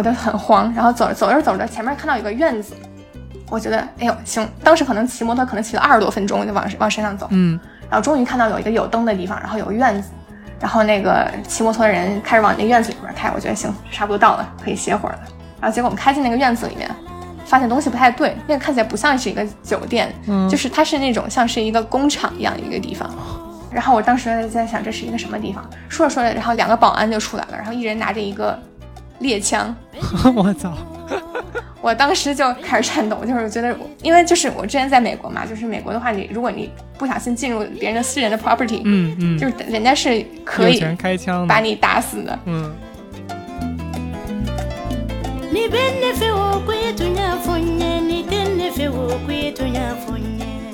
我就很慌，然后走着走着走着，前面看到有个院子，我觉得哎呦行，当时可能骑摩托可能骑了二十多分钟，就往往山上走，嗯，然后终于看到有一个有灯的地方，然后有个院子，然后那个骑摩托的人开始往那院子里面开，我觉得行，差不多到了，可以歇会儿了。然后结果我们开进那个院子里面，发现东西不太对，那个看起来不像是一个酒店，嗯就是它是那种像是一个工厂一样的一个地方。然后我当时在想这是一个什么地方，说着说着，然后两个保安就出来了，然后一人拿着一个猎枪，我操，我当时就开始颤抖，就是觉得，因为就是我之前在美国嘛，就是美国的话，你如果你不小心进入别人的私人的 property，、嗯嗯，就是人家是可以开枪，把你打死的。嗯 e e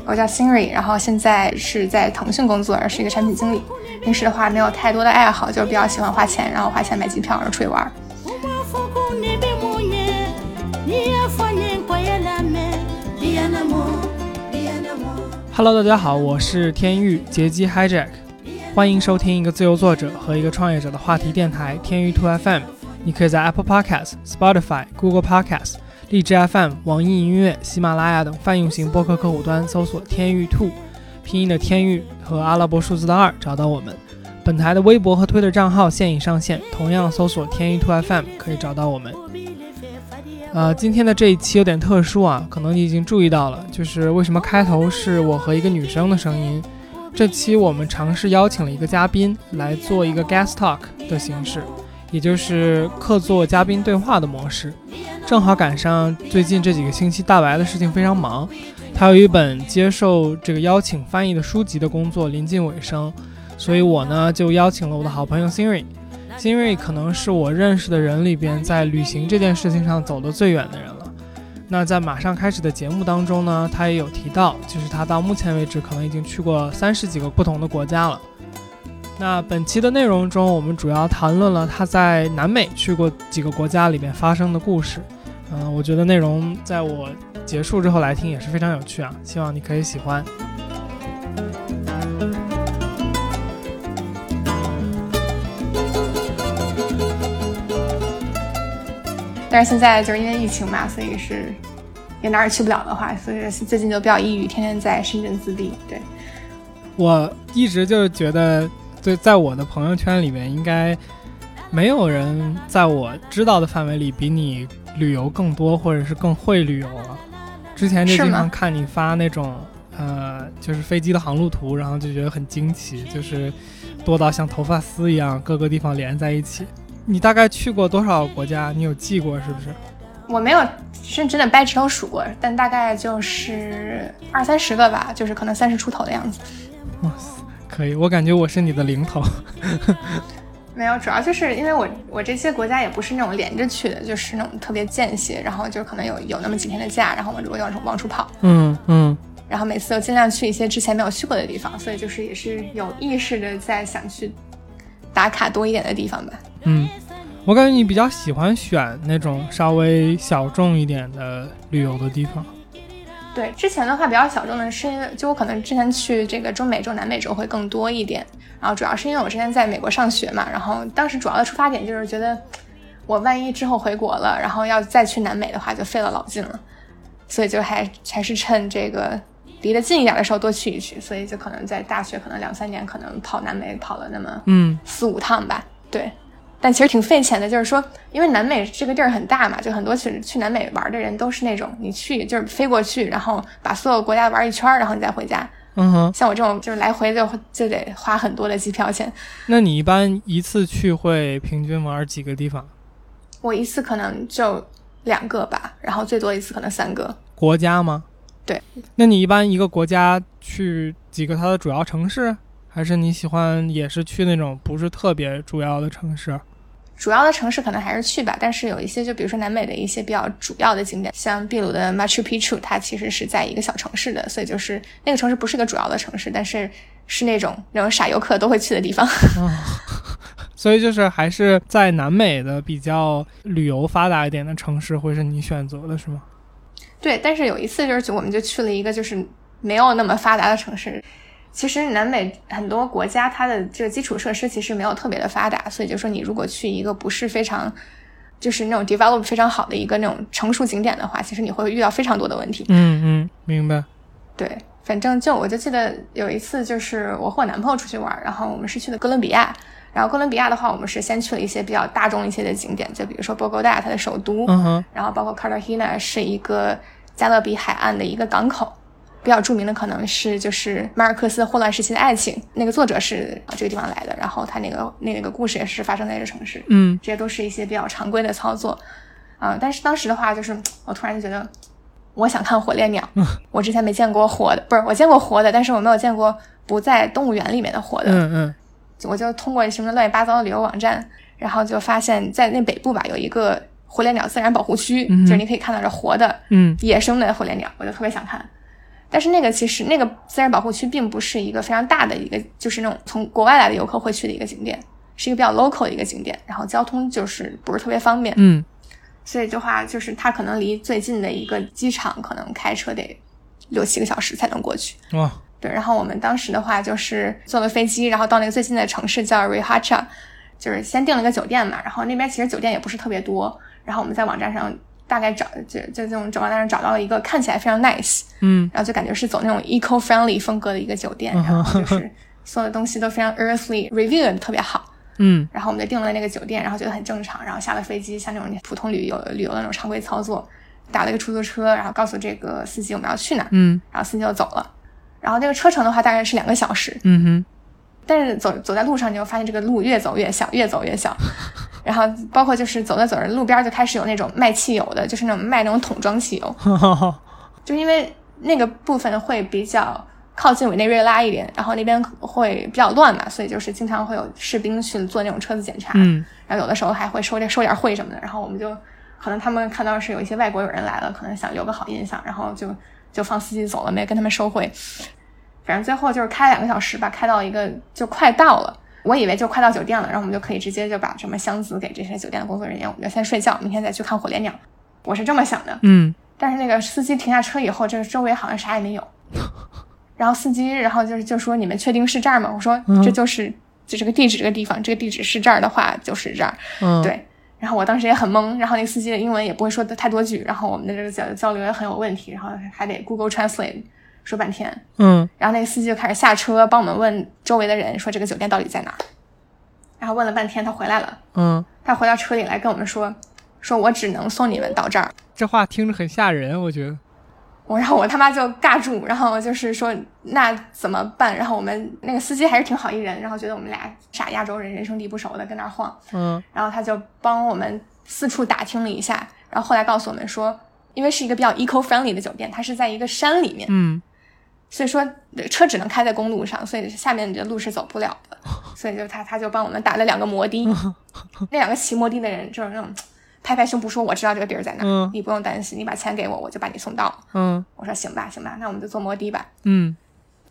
我叫 Siri，然后现在是在腾讯工作，是一个产品经理。平时的话没有太多的爱好，就是比较喜欢花钱，然后花钱买机票，然后出去玩。Hello，大家好，我是天域劫机 Hijack，欢迎收听一个自由作者和一个创业者的话题电台天域 Two FM。你可以在 Apple Podcasts、Spotify、Google Podcasts、荔枝 FM、网易音乐、喜马拉雅等泛用型播客客户端搜索“天域 Two”，拼音的天域和阿拉伯数字的二找到我们。本台的微博和推特账号现已上线，同样搜索“天域 Two FM” 可以找到我们。呃，今天的这一期有点特殊啊，可能你已经注意到了，就是为什么开头是我和一个女生的声音。这期我们尝试邀请了一个嘉宾来做一个 guest talk 的形式，也就是客座嘉宾对话的模式。正好赶上最近这几个星期大白的事情非常忙，他有一本接受这个邀请翻译的书籍的工作临近尾声，所以我呢就邀请了我的好朋友 Siri。金瑞可能是我认识的人里边，在旅行这件事情上走得最远的人了。那在马上开始的节目当中呢，他也有提到，就是他到目前为止可能已经去过三十几个不同的国家了。那本期的内容中，我们主要谈论了他在南美去过几个国家里面发生的故事。嗯、我觉得内容在我结束之后来听也是非常有趣啊，希望你可以喜欢。但是现在就是因为疫情嘛，所以是也哪儿也去不了的话，所以最近就比较抑郁，天天在深圳自闭。对，我一直就是觉得，对，在我的朋友圈里面，应该没有人在我知道的范围里比你旅游更多，或者是更会旅游了。之前就是经常看你发那种，呃，就是飞机的航路图，然后就觉得很惊奇，就是多到像头发丝一样，各个地方连在一起。你大概去过多少国家？你有记过是不是？我没有认真的掰指头数过，但大概就是二三十个吧，就是可能三十出头的样子。哇塞，可以，我感觉我是你的零头。没有，主要就是因为我我这些国家也不是那种连着去的，就是那种特别间歇，然后就可能有有那么几天的假，然后我就往出往出跑，嗯嗯。然后每次都尽量去一些之前没有去过的地方，所以就是也是有意识的在想去打卡多一点的地方吧。嗯，我感觉你比较喜欢选那种稍微小众一点的旅游的地方。对，之前的话比较小众的是因为，就我可能之前去这个中美洲、南美洲会更多一点，然后主要是因为我之前在美国上学嘛，然后当时主要的出发点就是觉得，我万一之后回国了，然后要再去南美的话，就费了老劲了，所以就还还是趁这个离得近一点的时候多去一去，所以就可能在大学可能两三年，可能跑南美跑了那么嗯四五趟吧，对。但其实挺费钱的，就是说，因为南美这个地儿很大嘛，就很多去去南美玩的人都是那种你去就是飞过去，然后把所有国家玩一圈，然后你再回家。嗯哼，像我这种就是来回就就得花很多的机票钱，那你一般一次去会平均玩几个地方？我一次可能就两个吧，然后最多一次可能三个。国家吗？对。那你一般一个国家去几个它的主要城市，还是你喜欢也是去那种不是特别主要的城市？主要的城市可能还是去吧，但是有一些就比如说南美的一些比较主要的景点，像秘鲁的 Machu Picchu，它其实是在一个小城市的，所以就是那个城市不是个主要的城市，但是是那种那种傻游客都会去的地方。所以就是还是在南美的比较旅游发达一点的城市会是你选择的，是吗？对，但是有一次就是我们就去了一个就是没有那么发达的城市。其实南美很多国家它的这个基础设施其实没有特别的发达，所以就说你如果去一个不是非常就是那种 develop 非常好的一个那种成熟景点的话，其实你会遇到非常多的问题。嗯嗯，明白。对，反正就我就记得有一次，就是我和我男朋友出去玩，然后我们是去的哥伦比亚。然后哥伦比亚的话，我们是先去了一些比较大众一些的景点，就比如说波哥大，它的首都，嗯哼，然后包括 Cartagena 是一个加勒比海岸的一个港口，比较著名的可能是就是马尔克斯《霍乱时期的爱情》，那个作者是这个地方来的，然后他那个那个故事也是发生在这个城市，嗯。这些都是一些比较常规的操作，啊、但是当时的话，就是我突然就觉得，我想看火烈鸟，我之前没见过活的，不是我见过活的，但是我没有见过不在动物园里面的活的，嗯嗯我就通过什么乱七八糟的旅游网站，然后就发现，在那北部吧有一个火烈鸟自然保护区，嗯就是你可以看到这活的嗯野生的火烈鸟，我就特别想看。但是那个其实那个自然保护区并不是一个非常大的一个，就是那种从国外来的游客会去的一个景点，是一个比较 local 的一个景点，然后交通就是不是特别方便，嗯所以的话就是它可能离最近的一个机场可能开车得六七个小时才能过去。哇，对，然后我们当时的话就是坐了飞机，然后到那个最近的城市叫 Rihacha，就是先订了个酒店嘛，然后那边其实酒店也不是特别多，然后我们在网站上大概找就就这种网站上找到了一个看起来非常 nice，嗯然后就感觉是走那种 eco friendly 风格的一个酒店，然后就 是所有的东西都非常 earthly review 的特别好，嗯然后我们就订了那个酒店，然后觉得很正常，然后下了飞机，像那种普通旅游旅游的那种常规操作，打了一个出租车，然后告诉这个司机我们要去哪儿，嗯然后司机就走了。然后那个车程的话大概是两个小时，嗯哼，但是走走在路上，你就发现这个路越走越小，越走越小。然后包括就是走着走着，路边就开始有那种卖汽油的，就是那种卖那种桶装汽油，就因为那个部分会比较靠近委内瑞拉一点，然后那边会比较乱嘛，所以就是经常会有士兵去做那种车子检查，嗯。然后有的时候还会收点收点贿什么的，然后我们就可能他们看到是有一些外国友人来了，可能想留个好印象，然后就就放司机走了，没跟他们收回。反正最后就是开两个小时吧，开到一个就快到了，我以为就快到酒店了，然后我们就可以直接就把什么箱子给这些酒店的工作人员，我们就先睡觉，明天再去看火烈鸟。我是这么想的，嗯但是那个司机停下车以后，这个周围好像啥也没有。然后司机，然后就是就说：“你们确定是这儿吗？”我说：“这就是就这个地址，这个地方，这个地址是这儿的话，就是这儿。”嗯，，对。然后我当时也很懵，然后那个司机的英文也不会说的太多句，然后我们的这个交交流也很有问题，然后还得 Google Translate 说半天。嗯然后那个司机就开始下车帮我们问周围的人说这个酒店到底在哪儿。然后问了半天，他回来了，嗯，他回到车里来跟我们说，说我只能送你们到这儿。这话听着很吓人，我觉得。我然后我他妈就尬住，然后就是说那怎么办？然后我们那个司机还是挺好一人，然后觉得我们俩傻亚洲人人生地不熟的跟那儿晃，嗯。然后他就帮我们四处打听了一下，然后后来告诉我们说，因为是一个比较 eco friendly 的酒店，它是在一个山里面，嗯。所以说呃车只能开在公路上，所以下面的路是走不了的，所以就他他就帮我们打了两个摩的，那两个骑摩的的人就是那种拍拍胸脯说我知道这个地儿在哪儿，嗯你不用担心，你把钱给我，我就把你送到。嗯我说行吧行吧，那我们就坐摩的吧。嗯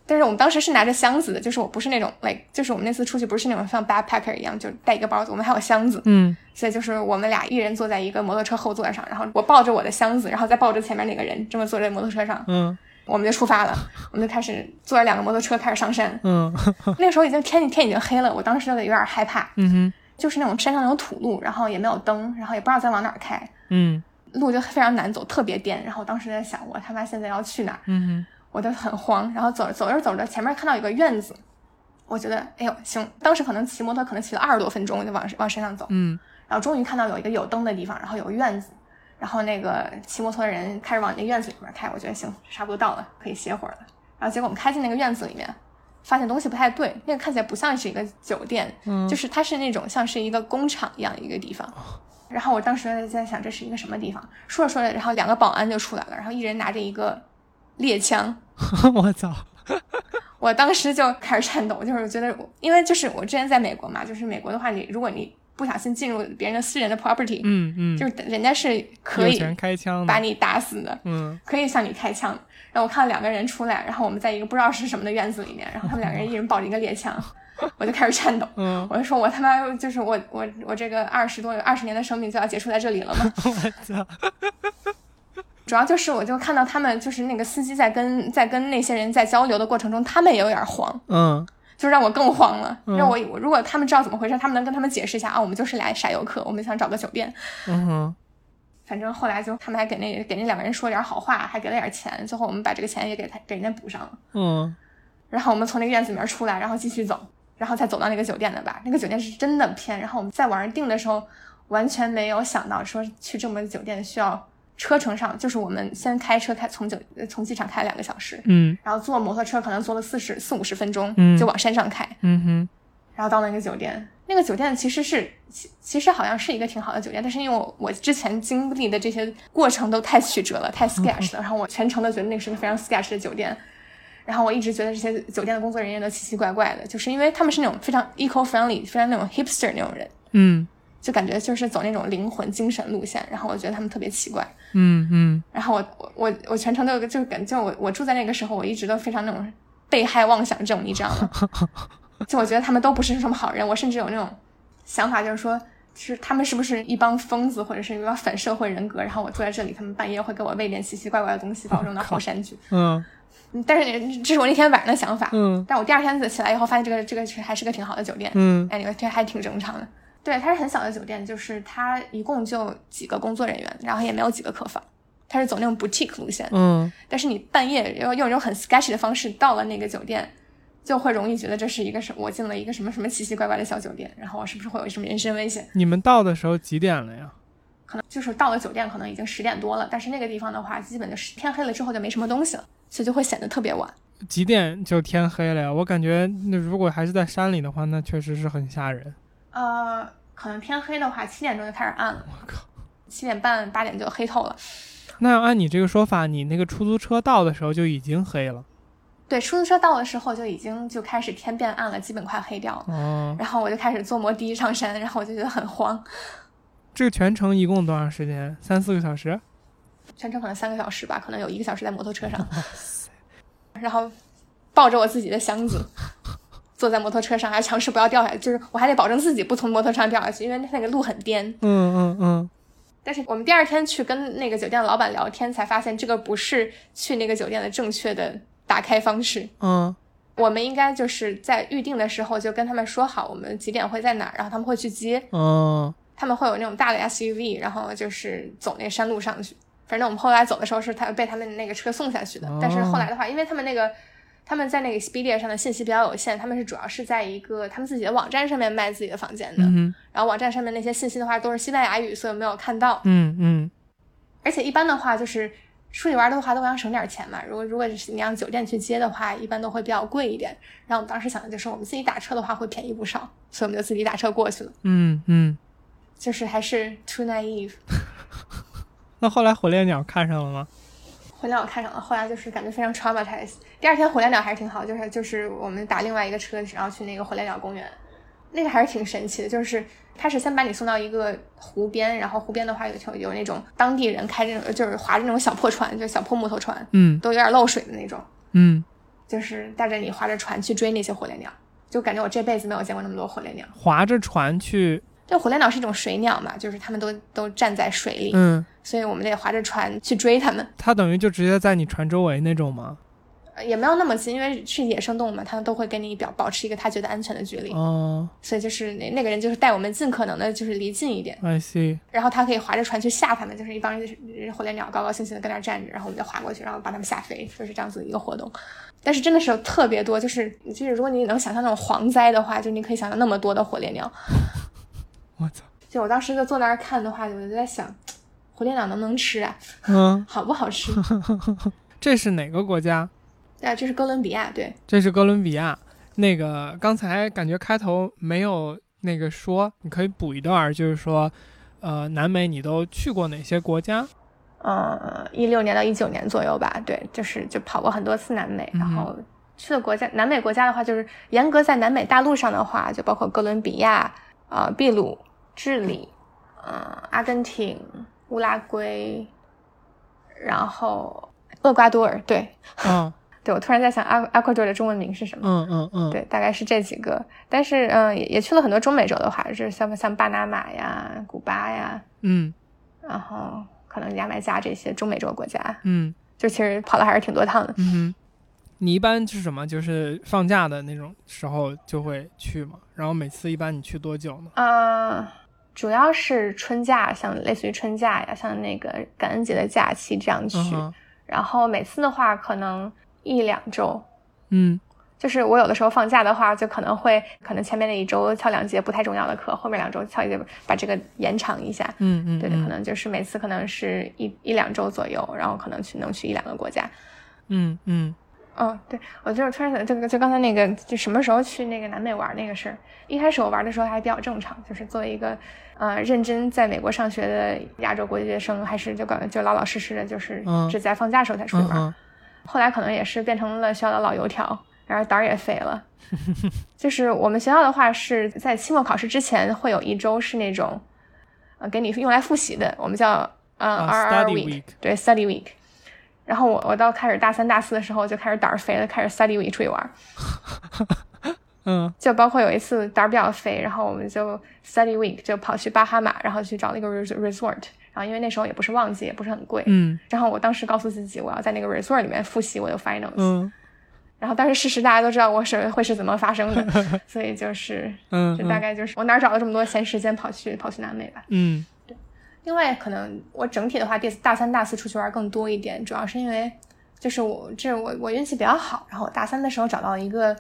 但是我们当时是拿着箱子的，就是我不是那种，like，就是我们那次出去不是那种像 backpacker 一样，就带一个包子，我们还有箱子，嗯所以就是我们俩一人坐在一个摩托车后座上，然后我抱着我的箱子，然后再抱着前面那个人，这么坐在摩托车上，嗯我们就出发了，我们就开始坐着两个摩托车开始上山。嗯 那个时候已经天天已经黑了，我当时就有点害怕，嗯哼就是那种山上有土路，然后也没有灯，然后也不知道再往哪儿开，嗯路就非常难走，特别颠。然后我当时在想，我他妈现在要去哪儿？嗯我就很慌，然后走着走着走着，前面看到有个院子，我觉得哎呦行，当时可能骑摩托可能骑了二十多分钟就往往山上走，嗯然后终于看到有一个有灯的地方，然后有个院子，然后那个骑摩托的人开始往那院子里面开，我觉得行，差不多到了，可以歇会儿了。然后结果我们开进那个院子里面，发现东西不太对，那个看起来不像是一个酒店，嗯就是它是那种像是一个工厂一样的一个地方。然后我当时在想这是一个什么地方，说着说着，然后两个保安就出来了，然后一人拿着一个猎枪。哼，我操，我当时就开始颤抖，就是觉得，因为就是我之前在美国嘛，就是美国的话，你如果你不小心进入别人的私人的 property，、嗯嗯，就是人家是可以开枪，把你打死的，嗯可以向你开枪。然后我看到两个人出来，然后我们在一个不知道是什么的院子里面，然后他们两个人一人抱着一个猎枪，我就开始颤抖。嗯，我就说，我他妈就是我我我这个二十多二十年的生命就要结束在这里了吗？主要就是我就看到他们就是那个司机在跟在跟那些人在交流的过程中，他们也有点慌，嗯就让我更慌了。嗯让我我如果他们知道怎么回事，他们能跟他们解释一下啊，我们就是来傻游客，我们想找个酒店。嗯哼，反正后来就他们还给那给那两个人说点好话，还给了点钱，最后我们把这个钱也给他给人家补上了。嗯然后我们从那个院子里面出来，然后继续走，然后才走到那个酒店的吧。那个酒店是真的偏，然后我们在网上订的时候，完全没有想到说去这么个酒店需要车程上，就是我们先开车开从酒呃从机场开两个小时，嗯然后坐摩托车可能坐了四十四五十分钟，嗯就往山上开，嗯哼，然后到那个酒店。那个酒店其实是其其实好像是一个挺好的酒店，但是因为我我之前经历的这些过程都太曲折了，太 sketch 了，然后我全程都觉得那个是个非常 sketch 的酒店。然后我一直觉得这些酒店的工作人员都奇奇怪怪的，就是因为他们是那种非常 eco friendly、非常那种 hipster 那种人，嗯就感觉就是走那种灵魂精神路线。然后我觉得他们特别奇怪。嗯嗯然后我我我我全程都有个就是感觉我我住在那个时候，我一直都非常那种被害妄想症，你知道吗？就我觉得他们都不是什么好人，我甚至有那种想法，就是说。是他们是不是一帮疯子，或者是一帮反社会人格？然后我坐在这里，他们半夜会给我喂点奇奇怪怪的东西，把我扔到后山去。嗯嗯但是这是我那天晚上的想法。嗯但我第二天起来以后，发现这个这个还是个挺好的酒店。嗯哎，你们这还挺正常的。对，它是很小的酒店，就是它一共就几个工作人员，然后也没有几个客房，它是走那种 boutique 路线。嗯但是你半夜要用一种很 sketchy 的方式到了那个酒店，就会容易觉得这是一个什我进了一个什么什么奇奇怪怪的小酒店，然后我是不是会有什么人身危险？你们到的时候几点了呀？可能就是到了酒店可能已经十点多了，但是那个地方的话，基本就是天黑了之后就没什么东西了，所以就会显得特别晚。几点就天黑了呀？我感觉那如果还是在山里的话，那确实是很吓人。呃，可能天黑的话，七点钟就开始暗了，我靠！七点半八点就黑透了。那要按你这个说法，你那个出租车到的时候就已经黑了。对，出租车到的时候就已经就开始天变暗了，基本快黑掉了。哦，然后我就开始坐摩的上山，然后我就觉得很慌，这个全程一共多长时间？三四个小时？全程可能三个小时吧，可能有一个小时在摩托车上，然后抱着我自己的箱子，坐在摩托车上，还尝试不要掉下来，就是我还得保证自己不从摩托车上掉下去，因为那个路很颠。嗯嗯嗯但是我们第二天去跟那个酒店的老板聊天，才发现这个不是去那个酒店的正确的打开方式。嗯我们应该就是在预定的时候就跟他们说好，我们几点会在哪儿，然后他们会去接。嗯他们会有那种大的 SUV，然后就是走那山路上去。反正我们后来走的时候是他被他们那个车送下去的，哦但是后来的话，因为他们那个他们在那个 Expedia 上的信息比较有限，他们是主要是在一个他们自己的网站上面卖自己的房间的，嗯然后网站上面那些信息的话都是西班牙语，所以没有看到。嗯嗯而且一般的话就是出去玩的话都想省点钱嘛，如果如果是你让酒店去接的话，一般都会比较贵一点。然后我们当时想的就是我们自己打车的话会便宜不少，所以我们就自己打车过去了，嗯嗯。就是还是 too naive。那后来火烈鸟看上了吗？火烈鸟看上了，后来就是感觉非常 traumatized。第二天火烈鸟还是挺好，就是就是我们打另外一个车，然后去那个火烈鸟公园，那个还是挺神奇的。就是他是先把你送到一个湖边，然后湖边的话有有有那种当地人开这种就是划着那种小破船，就小破木头船，嗯都有点漏水的那种，嗯，就是带着你划着船去追那些火烈鸟，就感觉我这辈子没有见过那么多火烈鸟。划着船去，这火烈鸟是一种水鸟嘛，就是它们都都站在水里，嗯，所以我们得划着船去追它们。它等于就直接在你船周围那种吗？呃也没有那么近，因为是野生动物嘛，它们都会跟你表保持一个他觉得安全的距离，哦所以就是那那个人就是带我们尽可能的就是离近一点，，I see，然后他可以划着船去吓他们，就是一帮人火烈鸟高高兴兴的跟那儿站着，然后我们就划过去，然后把他们吓飞，就是这样子的一个活动。但是真的是有特别多，就是就是如果你能想象那种蝗灾的话，就你可以想象那么多的火烈鸟。我操，就我当时就坐那儿看的话，我就在想，火烈鸟能不能吃啊？嗯，好不好吃？这是哪个国家？对啊，这是哥伦比亚，对，这是哥伦比亚。那个刚才感觉开头没有那个说，你可以补一段儿，就是说，呃，南美你都去过哪些国家？呃，一六年到一九年左右吧，对，就是就跑过很多次南美，然后去的国家，南美国家的话，就是严格在南美大陆上的话，就包括哥伦比亚、呃，秘鲁、智利、嗯、阿根廷、乌拉圭，然后厄瓜多尔，对，嗯 对我突然在想阿阿瓜多尔的中文名是什么？嗯嗯嗯，对，大概是这几个，但是嗯，也也去了很多中美洲的话，就是像像巴拿马呀、古巴呀，嗯然后可能牙买加这些中美洲国家，嗯就其实跑了还是挺多趟的。嗯哼。你一般是什么？就是放假的那种时候就会去嘛？然后每次一般你去多久呢？嗯，主要是春假，像类似于春假呀，像那个感恩节的假期这样去。然后每次的话，可能一两周。嗯就是我有的时候放假的话，就可能会可能前面那一周翘两节不太重要的课，后面两周翘一节，把这个延长一下。嗯嗯，对对，可嗯能就是每次可能是一一两周左右，然后可能去能去一两个国家。嗯嗯哦，对，我就是突然想，这个就刚才那个，就什么时候去那个南美玩那个事儿。一开始我玩的时候还比较正常，就是作为一个呃认真在美国上学的亚洲国际学生，还是就感就老老实实的，就是嗯只在放假的时候才出去玩。嗯嗯后来可能也是变成了学校的老油条，然后胆儿也肥了。就是我们学校的话是在期末考试之前会有一周是那种，呃，给你用来复习的，我们叫呃、啊 R R study week，week 对 study week。然后我我到开始大三大四的时候就开始胆儿肥了，开始 study week 出去玩。嗯就包括有一次胆儿比较肥，然后我们就 study week 就跑去巴哈马，然后去找了一个 res- resort。然后因为那时候也不是旺季，也不是很贵，嗯然后我当时告诉自己我要在那个 resort 里面复习我的 finals。嗯然后但是事实大家都知道我是会是怎么发生的，所以就是嗯，就大概就是我哪儿找了这么多闲时间跑去跑去南美吧。嗯对另外，可能我整体的话，第大三、大四出去玩更多一点，主要是因为就是我这我我运气比较好，然后我大三的时候找到了一个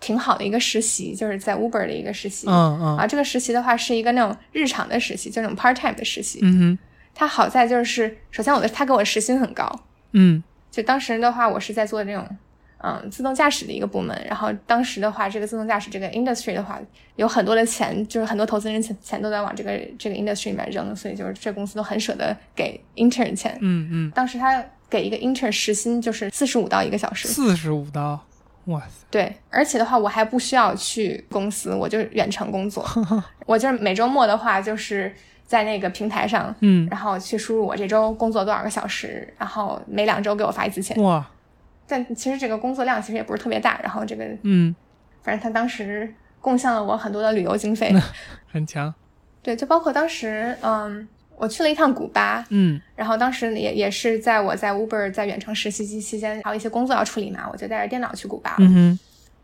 挺好的一个实习，就是在 Uber 的一个实习。嗯嗯。啊，这个实习的话是一个那种日常的实习，就那种 part time 的实习。嗯哼。它好在就是，首先我的他给我时薪很高，嗯。就当时的话，我是在做这种嗯自动驾驶的一个部门，然后当时的话，这个自动驾驶这个 industry 的话，有很多的钱，就是很多投资人钱钱都在往这个这个 industry 里面扔，所以就是这公司都很舍得给 intern 钱。嗯嗯，当时他给一个 intern 时薪就是四十五刀一个小时，四十五刀，哇塞，对，而且的话我还不需要去公司，我就远程工作，我就是每周末的话就是在那个平台上。嗯。然后去输入我这周工作多少个小时，然后每两周给我发一次钱。哇。但其实这个工作量其实也不是特别大，然后这个嗯。反正他当时贡献了我很多的旅游经费，很强，对，就包括当时嗯，我去了一趟古巴，嗯。然后当时也也是在我在 Uber 在远程实习期期间，还有一些工作要处理嘛，我就带着电脑去古巴了。嗯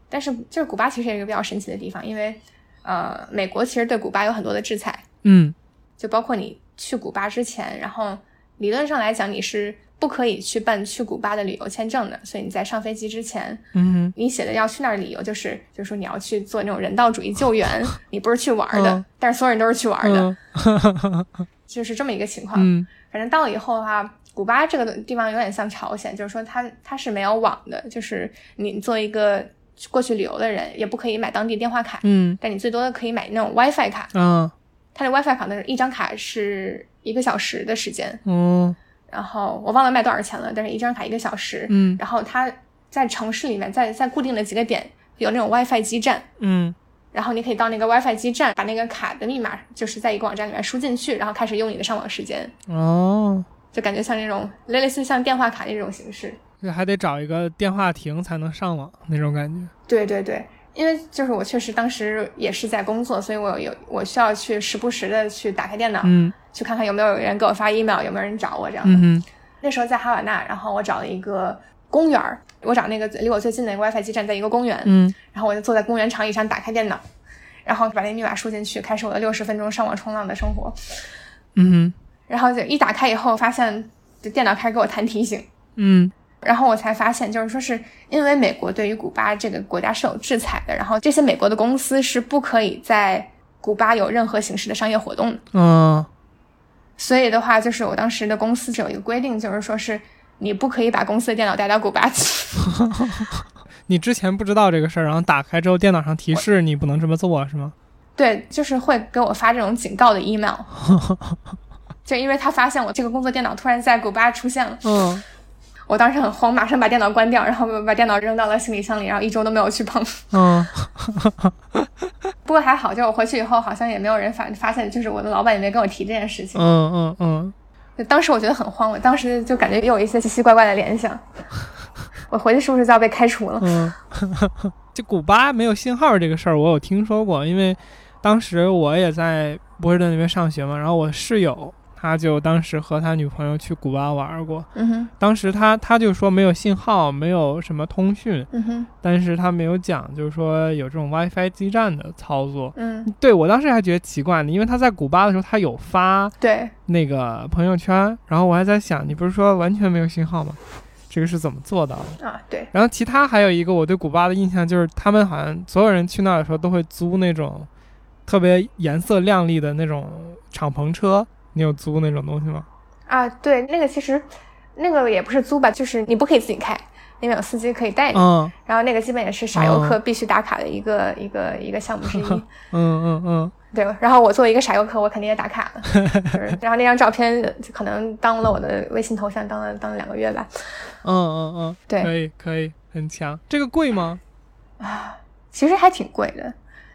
但是就是古巴其实也是一个比较神奇的地方，因为呃，美国其实对古巴有很多的制裁，嗯。就包括你去古巴之前，然后理论上来讲你是不可以去办去古巴的旅游签证的，所以你在上飞机之前，嗯你写的要去那儿理由就是，就是说你要去做那种人道主义救援，你不是去玩儿的，嗯但是所有人都是去玩儿的，嗯就是这么一个情况。嗯反正到了以后的话，古巴这个地方有点像朝鲜，就是说它它是没有网的，就是你作为一个过去旅游的人，也不可以买当地电话卡，嗯但你最多的可以买那种 WiFi 卡。嗯它的 WiFi 卡的一张卡是一个小时的时间，嗯然后我忘了卖多少钱了，但是一张卡一个小时。嗯然后它在城市里面，在在固定的几个点有那种 WiFi 基站，嗯然后你可以到那个 WiFi 基站，把那个卡的密码就是在一个网站里面输进去，然后开始用你的上网时间，哦，就感觉像那种类类似像电话卡那种形式。就还得找一个电话亭才能上网那种感觉，对对对，因为就是我确实当时也是在工作，所以我有我需要去时不时的去打开电脑，嗯。去看看有没有人给我发 email，有没有人找我这样的。嗯那时候在哈瓦那，然后我找了一个公园儿，我找那个离我最近的一个 WiFi 基站在一个公园，嗯然后我就坐在公园长椅上打开电脑，然后把那密码输进去，开始我的六十分钟上网冲浪的生活。嗯哼然后就一打开以后，发现这电脑开始给我弹提醒，嗯然后我才发现，就是说是因为美国对于古巴这个国家是有制裁的，然后这些美国的公司是不可以在古巴有任何形式的商业活动的。嗯所以的话，就是我当时的公司是有一个规定，就是说是你不可以把公司的电脑带到古巴去。你之前不知道这个事儿，然后打开之后电脑上提示你不能这么做是吗？对，就是会给我发这种警告的 email，就因为他发现我这个工作电脑突然在古巴出现了，嗯我当时很慌，马上把电脑关掉，然后把电脑扔到了行李箱里，然后一周都没有去碰。嗯 不过还好，就我回去以后，好像也没有人发发现，就是我的老板也没跟我提这件事情。嗯嗯嗯，就当时我觉得很慌，我当时就感觉也有一些奇奇怪怪的联想。我回去是不是就要被开除了？嗯，就古巴没有信号这个事儿，我有听说过，因为当时我也在波士顿那边上学嘛，然后我室友他就当时和他女朋友去古巴玩过，嗯哼，当时他他就说没有信号，没有什么通讯，嗯哼，但是他没有讲，就是说有这种 WiFi 基站的操作。嗯，对我当时还觉得奇怪呢，因为他在古巴的时候他有发对，那个朋友圈，然后我还在想，你不是说完全没有信号吗？这个是怎么做到的？啊，对，然后其他还有一个我对古巴的印象就是，他们好像所有人去那儿的时候都会租那种特别颜色亮丽的那种敞篷车。你有租那种东西吗？啊，对，那个其实那个也不是租吧，就是你不可以自己开，那边有司机可以带你。嗯然后那个基本也是傻游客必须打卡的一个、一个一个项目之一。嗯嗯嗯对，然后我作为一个傻游客，我肯定也打卡了。就是然后那张照片就可能当了我的微信头像，当了当了两个月吧。嗯嗯嗯，对可以可以，很强。这个贵吗？啊其实还挺贵的。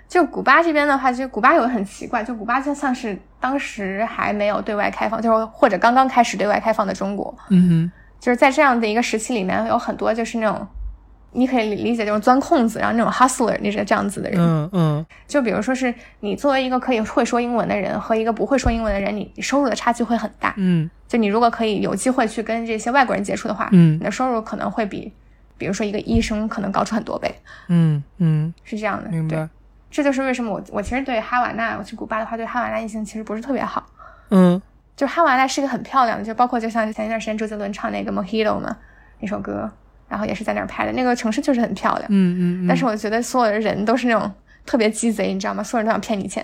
就古巴这边的话，其实古巴有个很奇怪，就古巴就像是当时还没有对外开放，就是或者刚刚开始对外开放的中国，嗯哼就是在这样的一个时期里面，有很多就是那种，你可以理解就是钻空子，然后那种 hustler 那些这样子的人。嗯嗯就比如说是你作为一个可以会说英文的人和一个不会说英文的人，你你收入的差距会很大。嗯就你如果可以有机会去跟这些外国人接触的话，嗯你的收入可能会比，比如说一个医生可能高出很多倍，嗯嗯，是这样的。明白对，。这就是为什么我我其实对哈瓦那，我去古巴的话，对哈瓦那印象其实不是特别好。嗯就哈瓦那是一个很漂亮的，就包括就像前一段时间周杰伦唱那个《Mojito》嘛，那首歌，然后也是在那儿拍的，那个城市就是很漂亮。嗯嗯，但是我觉得所有的人都是那种特别鸡贼，你知道吗？所有人都想骗你钱。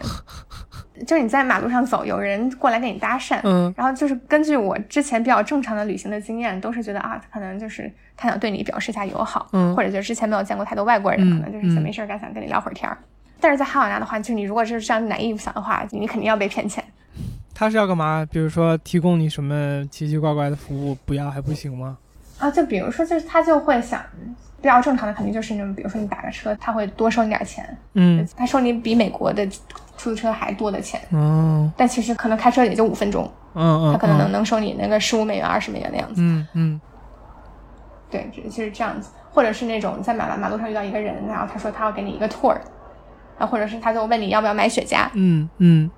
就是你在马路上走，有人过来跟你搭讪，嗯然后就是根据我之前比较正常的旅行的经验，都是觉得啊，可能就是他想对你表示一下友好，嗯或者就是之前没有见过太多外国人，嗯可能就是没事儿干想跟你聊会儿天儿。但是在哈瓦那的话，就你如果是这样哪意想的话，你肯定要被骗钱。他是要干嘛？比如说提供你什么奇奇怪怪的服务，不要还不行吗？啊，就比如说，就是他就会想，比较正常的肯定就是那种，比如说你打个车，他会多收你点钱，嗯他收你比美国的出租车还多的钱，哦但其实可能开车也就五分钟，嗯嗯，他可能能嗯能收你那个十五美元、二十美元的样子。嗯嗯对，就是这样子，或者是那种在马马路上遇到一个人，然后他说他要给你一个 tour，然后或者是他就问你要不要买雪茄，嗯嗯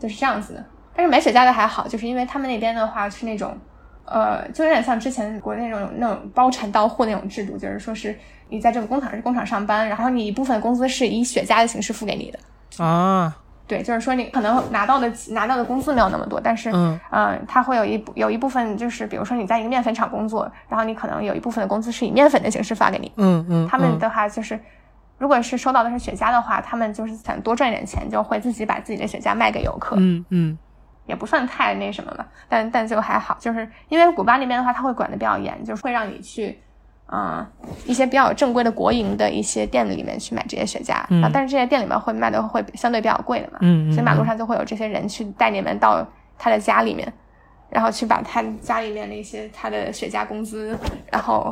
就是这样子的。但是买雪茄的还好，就是因为他们那边的话是那种，呃，就有点像之前国内那种那种包产到户那种制度，就是说是你在这个工厂是工厂上班，然后你一部分工资是以雪茄的形式付给你的。啊对，就是说你可能拿到的拿到的工资没有那么多，但是嗯嗯，它会有一部有一部分就是，比如说你在一个面粉厂工作，然后你可能有一部分的工资是以面粉的形式发给你。嗯嗯，他们的话就是，如果是收到的是雪茄的话，他们就是想多赚一点钱，就会自己把自己的雪茄卖给游客，嗯嗯也不算太那什么吧，但但就还好，就是因为古巴那边的话，他会管的比较严，就是会让你去。嗯，一些比较正规的国营的一些店里面去买这些雪茄，嗯然后但是这些店里面会卖的会相对比较贵的嘛，嗯嗯，所以马路上就会有这些人去带你们到他的家里面，然后去把他家里面的一些他的雪茄工资，然后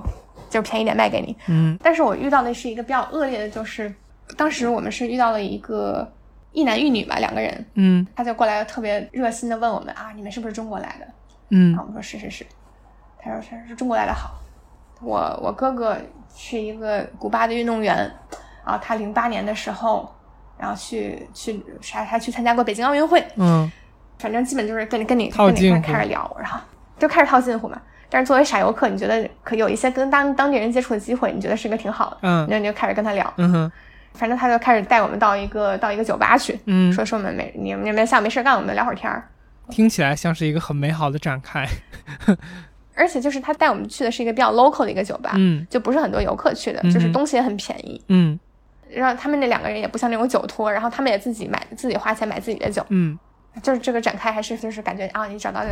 就便宜点卖给你。嗯。但是我遇到的是一个比较恶劣的，就是当时我们是遇到了一个一男一女吧，两个人，嗯。他就过来特别热心的问我们啊，你们是不是中国来的？嗯。然后我们说是是是，他说是是中国来的好，我我哥哥是一个古巴的运动员，然后他零八年的时候，然后去去啥还去参加过北京奥运会，嗯。反正基本就是跟你跟你跟你开始聊，然后就开始套近乎嘛。但是作为傻游客，你觉得可有一些跟当当地人接触的机会，你觉得是一个挺好的，嗯那你就开始跟他聊。嗯哼反正他就开始带我们到一个到一个酒吧去，嗯，说说我们没你们你们下午没事干，我们聊会儿天儿。听起来像是一个很美好的展开。而且就是他带我们去的是一个比较 local 的一个酒吧，嗯就不是很多游客去的，嗯就是东西也很便宜。嗯然后他们那两个人也不像那种酒托，然后他们也自己买自己花钱买自己的酒，嗯就是这个展开还是就是感觉啊，你找到了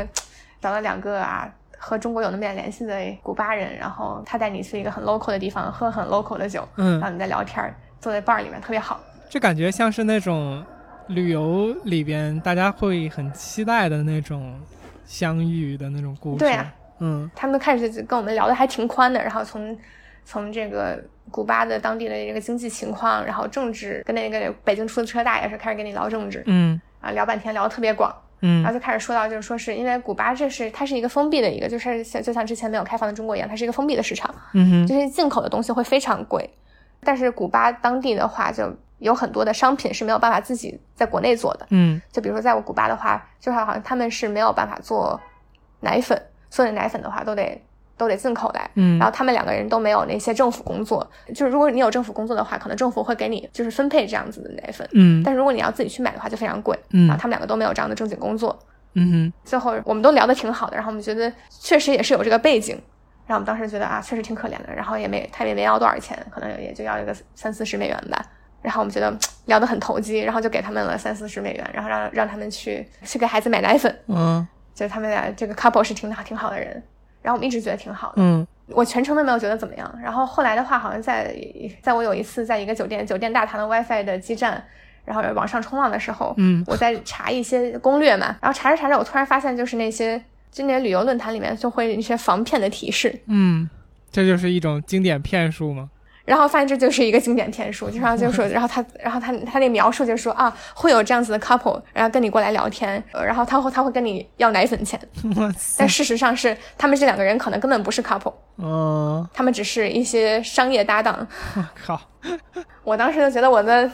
找到两个啊和中国有那么点联系的古巴人，然后他带你去一个很 local 的地方喝很 local 的酒，然后嗯，你在聊天儿，坐在 bar 里面特别好。这感觉像是那种旅游里边大家会很期待的那种相遇的那种故事。对啊嗯他们都开始跟我们聊的还挺宽的，然后从从这个古巴的当地的这个经济情况，然后政治，跟那个北京出租车大爷是开始跟你聊政治，嗯啊，聊半天聊得特别广，嗯。然后就开始说到，就是说是因为古巴这是它是一个封闭的一个，就是像就像之前没有开放的中国一样，它是一个封闭的市场，嗯哼。就是进口的东西会非常贵，但是古巴当地的话就有很多的商品是没有办法自己在国内做的。嗯。就比如说在我古巴的话，就是好像他们是没有办法做奶粉，所有的奶粉的话都得都得进口来。嗯然后他们两个人都没有那些政府工作，就是如果你有政府工作的话，可能政府会给你就是分配这样子的奶粉，嗯但是如果你要自己去买的话，就非常贵。嗯然后他们两个都没有这样的正经工作。嗯最后我们都聊得挺好的，然后我们觉得确实也是有这个背景，然后我们当时觉得啊，确实挺可怜的，然后也没他也没要多少钱，可能也就要一个三四十美元吧。然后我们觉得聊得很投机，然后就给他们了三四十美元，然后让让他们去去给孩子买奶粉，嗯就是他们俩这个 couple 是挺好挺好的人，然后我们一直觉得挺好的。嗯我全程都没有觉得怎么样。然后后来的话，好像在在我有一次在一个酒店酒店大堂的 WiFi 的基站，然后网上冲浪的时候，嗯我在查一些攻略嘛，然后查着查着，我突然发现就是那些今年旅游论坛里面就会一些防骗的提示，嗯，这就是一种经典骗术吗？然后发现这就是一个经典骗术，就 然后就说，然后他然后他他那描述就说啊，会有这样子的 couple，然后跟你过来聊天，呃然后他会他会跟你要奶粉钱，但，事实上是他们这两个人可能根本不是 couple，嗯，他们只是一些商业搭档。我 靠，我当时就觉得我的，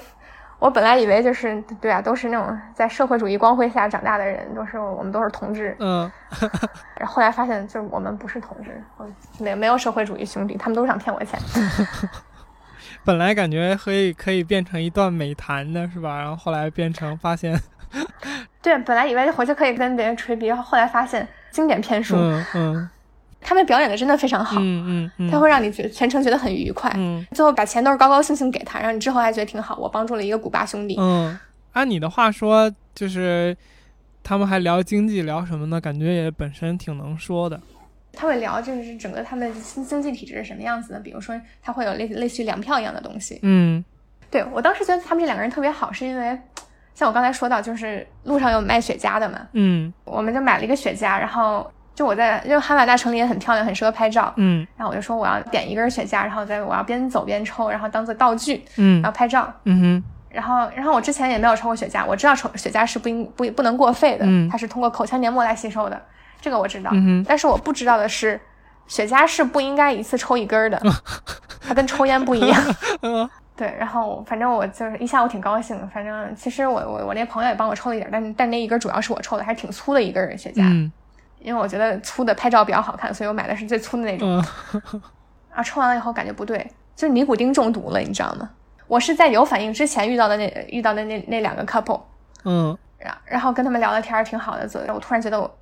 我本来以为就是对啊，都是那种在社会主义光辉下长大的人，都是我们都是同志。嗯 然后后来发现，就是我们不是同志，没没有社会主义兄弟，他们都想骗我钱。本来感觉可以可以变成一段美谈的是吧？然后后来变成发现，对，本来以为回去可以跟别人吹逼，后后来发现经典骗术，嗯嗯他们表演的真的非常好，嗯嗯嗯，他会让你觉全程觉得很愉快，嗯。最后把钱都是高高兴兴给他，然后你之后还觉得挺好，我帮助了一个古巴兄弟。嗯，按你的话说，就是他们还聊经济，聊什么呢？感觉也本身挺能说的。他会聊就是整个他们经经济体制是什么样子的，比如说他会有类类似于粮票一样的东西，嗯。对我当时觉得他们这两个人特别好，是因为像我刚才说到，就是路上有卖雪茄的嘛，嗯。我们就买了一个雪茄，然后就我在因为哈瓦那城里也很漂亮，很适合拍照，嗯。然后我就说我要点一根雪茄，然后在我要边走边抽，然后当做道具，嗯。然后拍照。嗯哼。然后，然后我之前也没有抽过雪茄，我知道抽雪茄是不应不不能过肺的，嗯。它是通过口腔黏膜来吸收的，这个我知道。嗯哼。但是我不知道的是，雪茄是不应该一次抽一根儿的，它跟抽烟不一样。嗯。对，然后反正我就是一下午挺高兴的，反正其实我我我那朋友也帮我抽了一点，但但那一根主要是我抽的，还是挺粗的一根雪茄，嗯因为我觉得粗的拍照比较好看，所以我买的是最粗的那种。嗯啊，抽完了以后感觉不对，就是尼古丁中毒了，你知道吗？我是在有反应之前遇到的那遇到的那那两个 couple，嗯然然后跟他们聊的天儿挺好的，左右我突然觉得我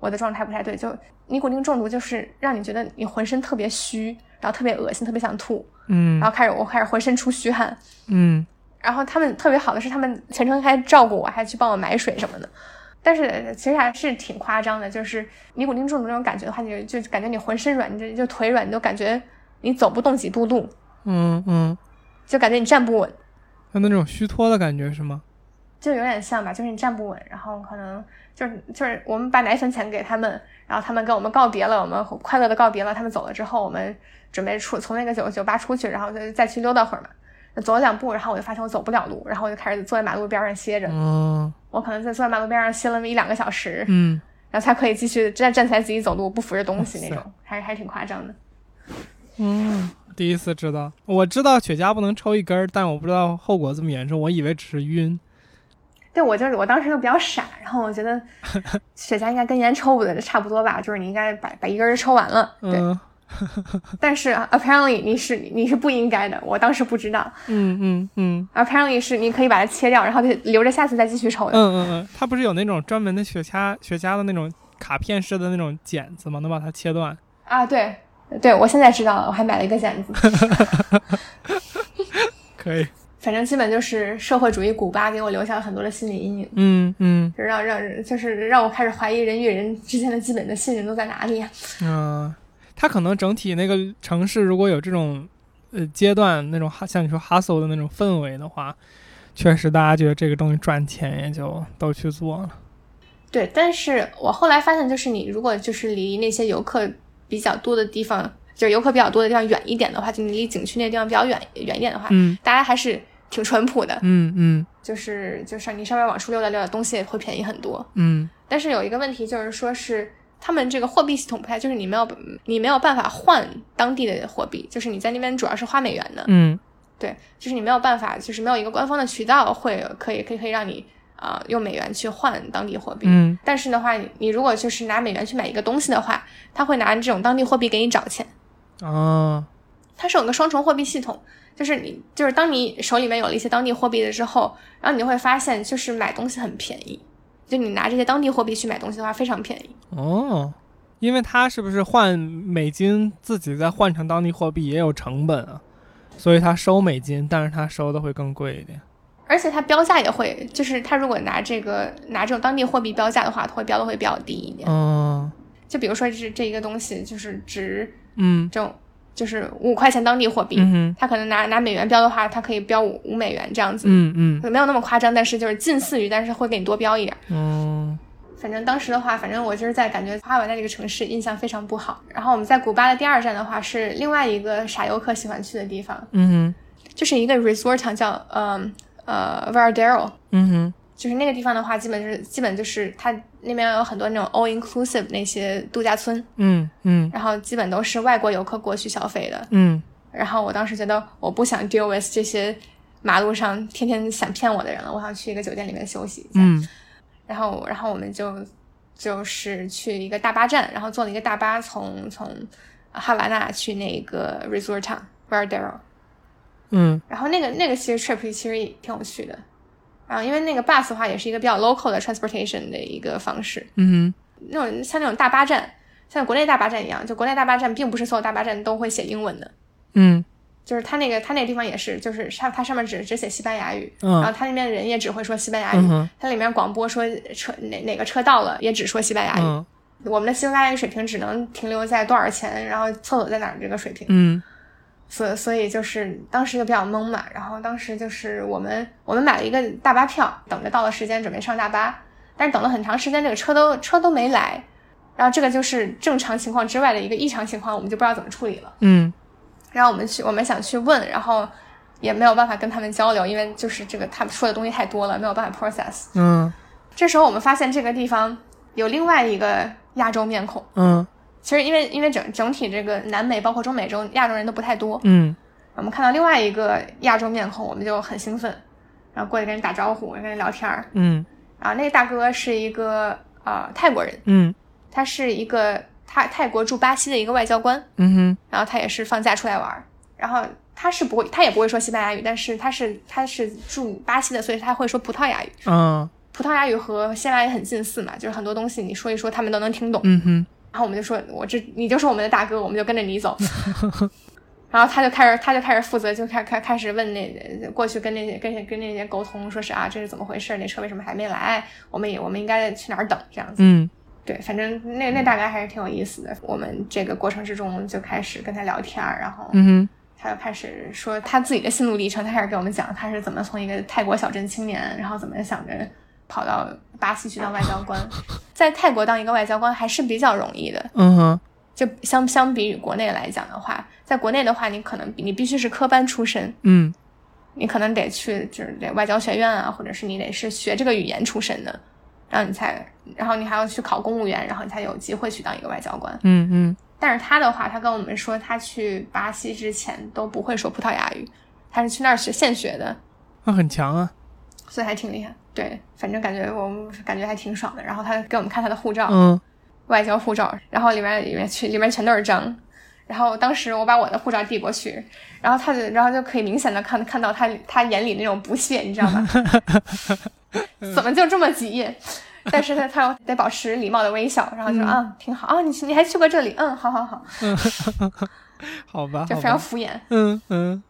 我的状态不太对，就尼古丁中毒就是让你觉得你浑身特别虚，然后特别恶心，特别想吐，嗯然后开始我开始浑身出虚汗，嗯然后他们特别好的是，他们全程还照顾我，还去帮我买水什么的。但是其实还是挺夸张的，就是尼古丁中毒那种感觉的话，就就感觉你浑身软，就就腿软，你就感觉你走不动几步路，嗯嗯，就感觉你站不稳，有那种虚脱的感觉是吗？就有点像吧，就是你站不稳，然后可能就是就是我们把奶粉钱给他们，然后他们跟我们告别了，我们快乐的告别了，他们走了之后，我们准备出从那个酒酒吧出去，然后就再去溜达会儿嘛。走了两步，然后我就发现我走不了路，然后我就开始坐在马路边上歇着。嗯我可能在坐在马路边上歇了那么一两个小时，嗯然后才可以继续站站起来自己走路，不扶着东西那种，还是还是挺夸张的。嗯，第一次知道，我知道雪茄不能抽一根儿，但我不知道后果这么严重，我以为只是晕。对，我就是我当时就比较傻，然后我觉得雪茄应该跟烟抽的差不多吧，就是你应该把把一根儿抽完了。对，嗯 但是啊 apparently 你是你是不应该的，我当时不知道。嗯嗯嗯 apparently 是你可以把它切掉，然后就留着下次再继续抽嗯的。嗯嗯，它不是有那种专门的雪茄雪茄的那种卡片式的那种剪子吗？能把它切断。啊，对，对我现在知道了，我还买了一个剪子。可以。反正基本就是社会主义古巴给我留下了很多的心理阴影。嗯嗯就让让人就是让我开始怀疑人与人之间的基本的信任都在哪里啊？嗯，它可能整体那个城市如果有这种呃阶段那种哈像你说 hustle 的那种氛围的话，确实大家觉得这个东西赚钱也就都去做了。对，但是我后来发现，就是你如果就是离那些游客比较多的地方，就是游客比较多的地方远一点的话，就你离景区那地方比较远远一点的话，嗯大家还是挺淳朴的，嗯嗯就是就是你稍微往出溜达溜达，东西也会便宜很多。嗯但是有一个问题就是说是。他们这个货币系统不太，就是你没有你没有办法换当地的货币，就是你在那边主要是花美元的，嗯。对，就是你没有办法，就是没有一个官方的渠道会可以可以可以让你啊、用美元去换当地货币。嗯。但是的话，你你如果就是拿美元去买一个东西的话，他会拿这种当地货币给你找钱。哦。它是有个双重货币系统，就是你就是当你手里面有了一些当地货币的之后，然后你就会发现，就是买东西很便宜，就你拿这些当地货币去买东西的话非常便宜。哦，因为它是不是换美金自己再换成当地货币也有成本啊？所以它收美金，但是它收的会更贵一点。而且它标价也会，就是它如果拿这个拿这种当地货币标价的话，它会标的会比较低一点。嗯就比如说这这一个东西就是值嗯这种就是五块钱当地货币，嗯哼。它可能拿拿美元标的话，他可以标五五美元这样子，嗯嗯。没有那么夸张，但是就是近似于，但是会给你多标一点。嗯反正当时的话，反正我就是在感觉哈瓦那这个城市印象非常不好。然后我们在古巴的第二站的话，是另外一个傻游客喜欢去的地方，嗯哼。就是一个 resort 叫嗯呃 Varadero。嗯哼。就是那个地方的话，基本就是基本就是它那边有很多那种 all inclusive 那些度假村，嗯嗯然后基本都是外国游客过去消费的。嗯然后我当时觉得我不想 deal with 这些马路上天天想骗我的人了，我想去一个酒店里面休息一下。嗯然后，然后我们就就是去一个大巴站，然后坐了一个大巴从从哈瓦那去那个 resort town Varadero。嗯然后那个那个其实 trip 其实也挺有趣的。然后因为那个 bus 的话也是一个比较 local 的 transportation 的一个方式，嗯那种像那种大巴站，像国内大巴站一样，就国内大巴站并不是所有大巴站都会写英文的。嗯就是它那个它那个地方也是，就是上它上面只只写西班牙语，然后嗯它那边的人也只会说西班牙语。嗯它里面广播说车哪哪个车到了，也只说西班牙语。嗯我们的西班牙语水平只能停留在多少钱，然后厕所在哪儿这个水平。嗯所所以就是当时就比较懵嘛。然后当时就是我们我们买了一个大巴票，等着到了时间准备上大巴，但是等了很长时间，这个车都车都没来。然后这个就是正常情况之外的一个异常情况，我们就不知道怎么处理了。嗯然后我们去，我们想去问，然后也没有办法跟他们交流，因为就是这个他们说的东西太多了，没有办法 process。嗯这时候我们发现这个地方有另外一个亚洲面孔。嗯其实因为因为整整体这个南美包括中美洲亚洲人都不太多，嗯我们看到另外一个亚洲面孔，我们就很兴奋，然后过去跟人打招呼，跟人聊天儿。嗯然后那个大哥是一个呃泰国人，嗯他是一个泰泰国驻巴西的一个外交官，嗯哼然后他也是放假出来玩儿，然后他是不会，他也不会说西班牙语，但是他是他是驻巴西的，所以他会说葡萄牙语。嗯葡萄牙语和西班牙语很近似嘛，就是很多东西你说一说，他们都能听懂。嗯哼然后我们就说，我这你就是我们的大哥，我们就跟着你走。然后他就开始，他就开始负责，就开开开始问那过去跟那些跟跟那些沟通，说是啊，这是怎么回事？那车为什么还没来？我们也我们应该去哪儿等？这样子。嗯对，反正那那大概还是挺有意思的。我们这个过程之中就开始跟他聊天儿，然后嗯哼他就开始说他自己的心路历程，他开始给我们讲他是怎么从一个泰国小镇青年，然后怎么想着跑到巴西去当外交官。在泰国当一个外交官还是比较容易的，嗯哼就相相比于国内来讲的话，在国内的话，你可能你必须是科班出身，嗯你可能得去就是得外交学院啊，或者是你得是学这个语言出身的，然后你才，然后你还要去考公务员，然后你才有机会去当一个外交官。嗯嗯但是他的话，他跟我们说，他去巴西之前都不会说葡萄牙语，他是去那儿学现学的，那很强啊。所以还挺厉害。对，反正感觉我们感觉还挺爽的。然后他给我们看他的护照，嗯外交护照，然后里面里面去里面全都是章。然后当时我把我的护照递过去，然后他就然后就可以明显的看看到他他眼里那种不屑，你知道吗？怎么就这么急？但是他他又得保持礼貌的微笑，然后就说、啊挺好啊，你去你还去过这里，嗯，好好好，好吧，就。非常敷衍。嗯嗯，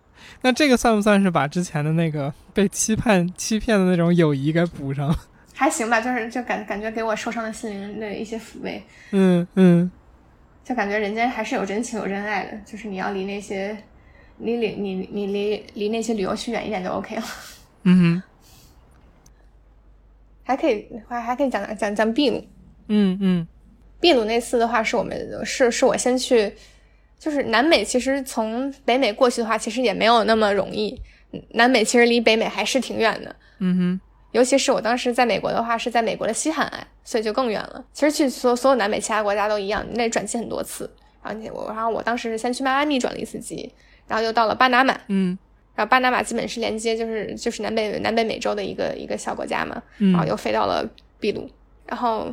那这个算不算是把之前的那个被期盼欺骗的那种友谊给补上？还行吧，就是就感感觉给我受伤的心灵的一些抚慰，嗯嗯就感觉人间还是有真情有真爱的，就是你要离那些离离你你离离那些旅游区远一点就 OK 了。嗯哼 还可以还还可以讲讲讲讲秘鲁，嗯嗯秘鲁那次的话是我们是是我先去，就是南美其实从北美过去的话，其实也没有那么容易，嗯南美其实离北美还是挺远的。嗯哼尤其是我当时在美国的话，是在美国的西海岸，所以就更远了。其实去所所有南美其他国家都一样，你得转机很多次。然后你我，然后我当时是先去迈阿密转了一次机，然后又到了巴拿马，嗯然后巴拿马基本是连接，就是就是南北南北美洲的一个一个小国家嘛，嗯然后又飞到了秘鲁，然后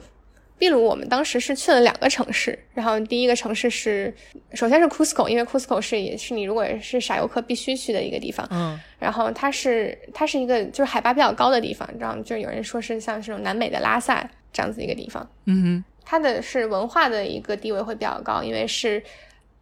秘鲁我们当时是去了两个城市，然后第一个城市是首先是 Cusco，因为 Cusco 是也是你如果是傻游客必须去的一个地方，嗯。然后它是它是一个就是海拔比较高的地方，然后就有人说是像这种南美的拉萨这样子一个地方，嗯它的是文化的一个地位会比较高，因为是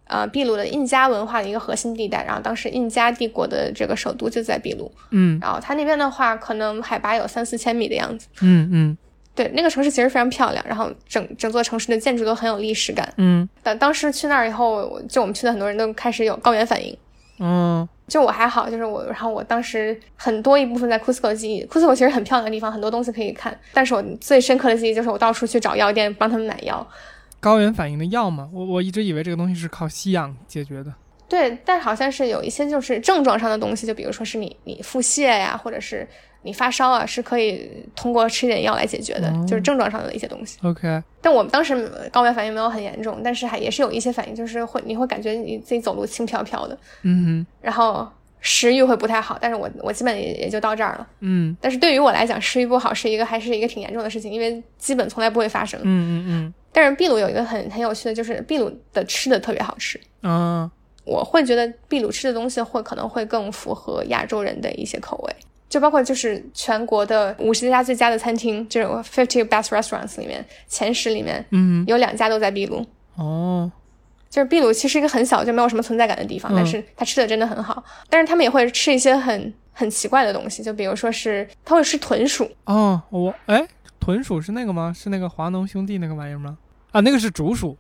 呃秘鲁的印加文化的一个核心地带，然后当时印加帝国的这个首都就在秘鲁，嗯。然后它那边的话可能海拔有三四千米的样子，嗯嗯对，那个城市其实非常漂亮，然后整整座城市的建筑都很有历史感。嗯但当时去那儿以后，就我们去的很多人都开始有高原反应。嗯就我还好，就是我，然后我当时很多一部分在 Cusco 记忆，Cusco 其实很漂亮的地方，很多东西可以看。但是我最深刻的记忆就是我到处去找药店帮他们买药。高原反应的药嘛，我我一直以为这个东西是靠吸氧解决的。对，但好像是有一些就是症状上的东西，就比如说是你你腹泻呀，或者是你发烧啊，是可以通过吃点药来解决的，哦就是症状上的一些东西。OK，但我们当时高原反应没有很严重，但是还也是有一些反应，就是会你会感觉你自己走路轻飘飘的，嗯然后食欲会不太好。但是我我基本也也就到这儿了。嗯但是对于我来讲，食欲不好是一个还是一个挺严重的事情，因为基本从来不会发生。嗯嗯嗯但是秘鲁有一个很很有趣的，就是秘鲁的吃的特别好吃。嗯啊我会觉得秘鲁吃的东西会可能会更符合亚洲人的一些口味，就包括就是全国的五十家最佳的餐厅，这种 fifty best restaurants 里面前十里面嗯有两家都在秘鲁。哦就是秘鲁其实一个很小就没有什么存在感的地方，嗯但是它吃的真的很好。但是他们也会吃一些很很奇怪的东西，就比如说是他会吃豚鼠，哦，我哎，豚鼠是那个吗？是那个华农兄弟那个玩意儿吗？啊，那个是竹鼠。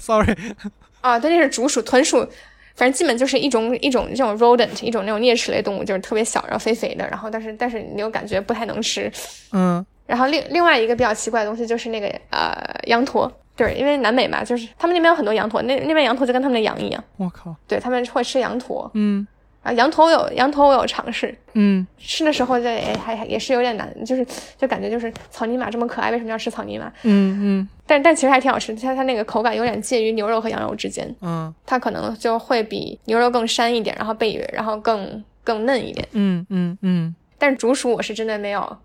Sorry，啊，对，那是竹鼠、豚鼠，反正基本就是一种一种这种 rodent，一种那种啮齿类动物，就是特别小，然后肥肥的，然后但是但是你又感觉不太能吃。嗯然后另另外一个比较奇怪的东西就是那个呃羊驼，对，因为南美嘛，就是他们那边有很多羊驼，那那边羊驼就跟他们的羊一样，我靠，对他们会吃羊驼。嗯啊，羊驼我有羊驼我有尝试，嗯吃的时候就也还还也是有点难，就是就感觉就是草泥马这么可爱，为什么要吃草泥马？嗯嗯但但其实还挺好吃，它它那个口感有点介于牛肉和羊肉之间，嗯它可能就会比牛肉更膻一点，然后被然后更更嫩一点。嗯嗯嗯但是竹鼠我是真的没有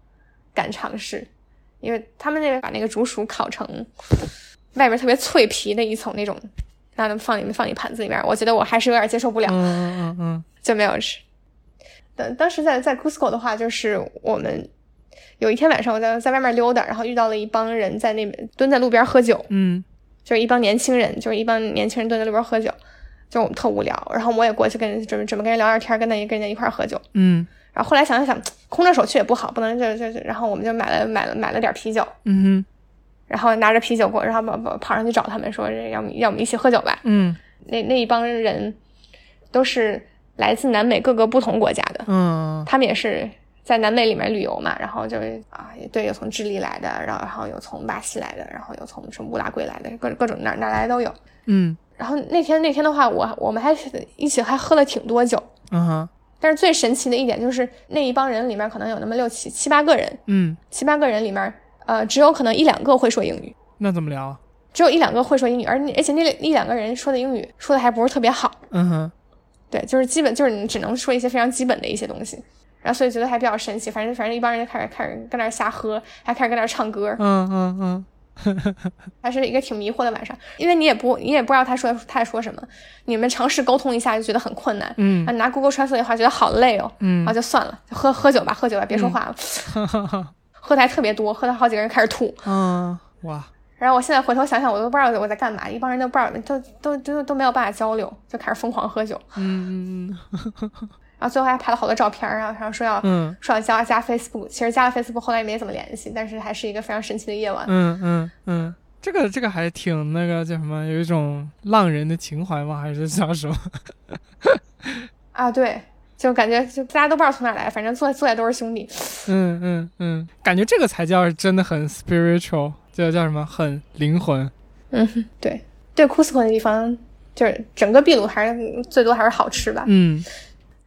敢尝试，因为他们那边把那个竹鼠烤成外边特别脆皮的一层那种，让他们放里面放你盘子里面，我觉得我还是有点接受不了。嗯嗯嗯就没有吃。当当时在在 Cusco 的话，就是我们有一天晚上我在在外面溜达，然后遇到了一帮人在那边蹲在路边喝酒，嗯就是一帮年轻人，就是一帮年轻人蹲在路边喝酒，就我们特无聊，然后我也过去跟准备准备跟人聊聊天，跟那跟人家一块喝酒。嗯然后后来想了想，空着手去也不好，不能就就就，然后我们就买了买了买了点啤酒，嗯然后拿着啤酒过，然后跑跑跑上去找他们说，要要我们一起喝酒吧？嗯那那一帮人都是来自南美各个不同国家的，嗯。他们也是在南美里面旅游嘛，然后就是啊，对，有从智利来的，然后然后有从巴西来的，然后有从什么乌拉圭来的，各各种哪儿哪儿来的都有。嗯。然后那天那天的话，我我们还一起还喝了挺多酒，嗯哼。但是最神奇的一点就是那一帮人里面可能有那么六七七八个人，嗯，七八个人里面，呃，只有可能一两个会说英语，那怎么聊啊？只有一两个会说英语，而而且那一两个人说的英语说的还不是特别好。嗯哼对，就是基本就是你只能说一些非常基本的一些东西，然后所以觉得还比较神奇。反正反正一帮人就开始开始跟那儿瞎喝，还开始跟那儿唱歌，嗯嗯嗯 还是一个挺迷惑的晚上。因为你也不你也不知道他说他在说什么，你们尝试沟通一下就觉得很困难，嗯啊，拿 Google Translate 的话觉得好累哦，嗯然后就算了，就喝喝酒吧，喝酒吧，别说话了。喝的还特别多，喝的好几个人开始吐。嗯哇然后我现在回头想想，我都不知道我在干嘛，一帮人都不知道，都都都都没有办法交流，就开始疯狂喝酒。嗯嗯 然后最后还拍了好多照片儿，然后然后说要、嗯说要加加 Facebook，其实加了 Facebook 后来也没怎么联系，但是还是一个非常神奇的夜晚。嗯嗯嗯，这个这个还挺那个叫什么，有一种浪人的情怀吗？还是叫什么？啊，对，就感觉就大家都不知道从哪来，反正坐坐下都是兄弟。嗯嗯嗯，感觉这个才叫真的很 spiritual，这叫什么？很灵魂。嗯哼，对对，Cusco 那地方就是整个秘鲁还是最多还是好吃吧。嗯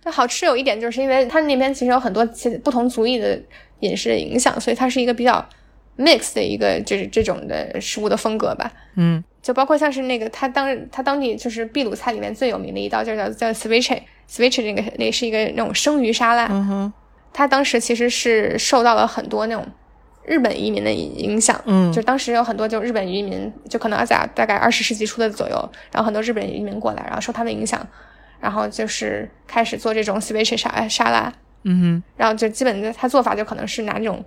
那好吃有一点就是因为它那边其实有很多其不同族裔的饮食的影响，所以它是一个比较 mix 的一个这这种的食物的风格吧。嗯就包括像是那个它当它当地就是秘鲁菜里面最有名的一道，就叫叫 ceviche，ceviche 那个那是一个那种生鱼沙拉，嗯哼，它当时其实是受到了很多那种日本移民的影响，嗯。就当时有很多就日本移民，就可能在大概二十世纪初的左右，然后很多日本移民过来，然后受他们影响，然后就是开始做这种 ceviche 沙沙拉，嗯然后就基本的他做法就可能是拿那种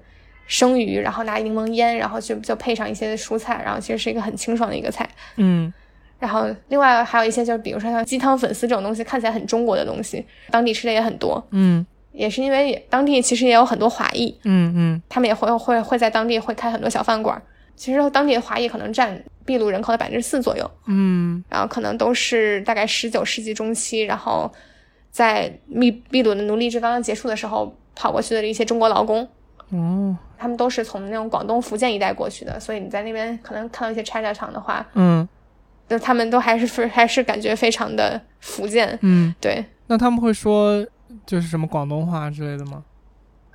生鱼，然后拿柠檬腌，然后就就配上一些蔬菜，然后其实是一个很清爽的一个菜。嗯。然后另外还有一些就是比如说像鸡汤粉丝这种东西，看起来很中国的东西，当地吃的也很多，嗯也是因为当地其实也有很多华裔，嗯嗯。他们也会会会在当地会开很多小饭馆儿。其实当地的华裔可能占秘鲁人口的百分之四左右，嗯。然后可能都是大概十九世纪中期，然后在秘秘鲁的奴隶制刚刚结束的时候跑过去的一些中国劳工，哦。他们都是从那种广东、福建一带过去的，所以你在那边可能看到一些 China 厂的话，嗯。就他们都还是非还是感觉非常的福建，嗯，对，那他们会说就是什么广东话之类的吗？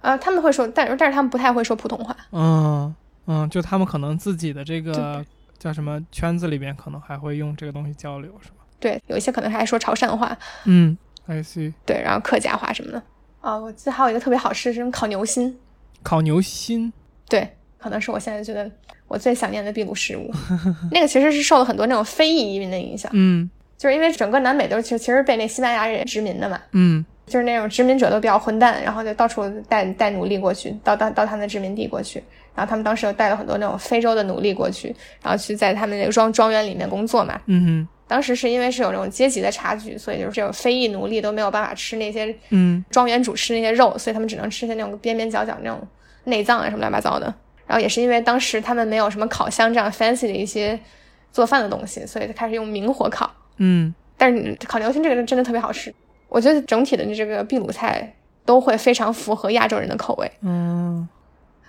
呃，他们会说，但是但是他们不太会说普通话，嗯嗯，就他们可能自己的这个叫什么圈子里边，可能还会用这个东西交流，是吧？对，有一些可能还说潮汕话，嗯，I see。对，然后客家话什么的。啊、我记得还有一个特别好吃的是这种烤牛心，烤牛心，对，可能是我现在觉得我最想念的秘鲁食物。那个其实是受了很多那种非裔移民的影响，嗯就是因为整个南美都是其实其实被那西班牙人殖民的嘛，嗯就是那种殖民者都比较混蛋，然后就到处带带奴隶过去，到到到他们的殖民地过去，然后他们当时又带了很多那种非洲的奴隶过去，然后去在他们那个庄庄园里面工作嘛。嗯当时是因为是有那种阶级的差距，所以就是这种非裔奴隶都没有办法吃那些嗯庄园主吃那些肉，所以他们只能吃些那种边边角角那种内脏啊什么乱七八糟的。然后也是因为当时他们没有什么烤箱这样 fancy 的一些做饭的东西，所以就开始用明火烤。嗯但是烤牛心这个真的特别好吃，我觉得整体的这个秘鲁菜都会非常符合亚洲人的口味嗯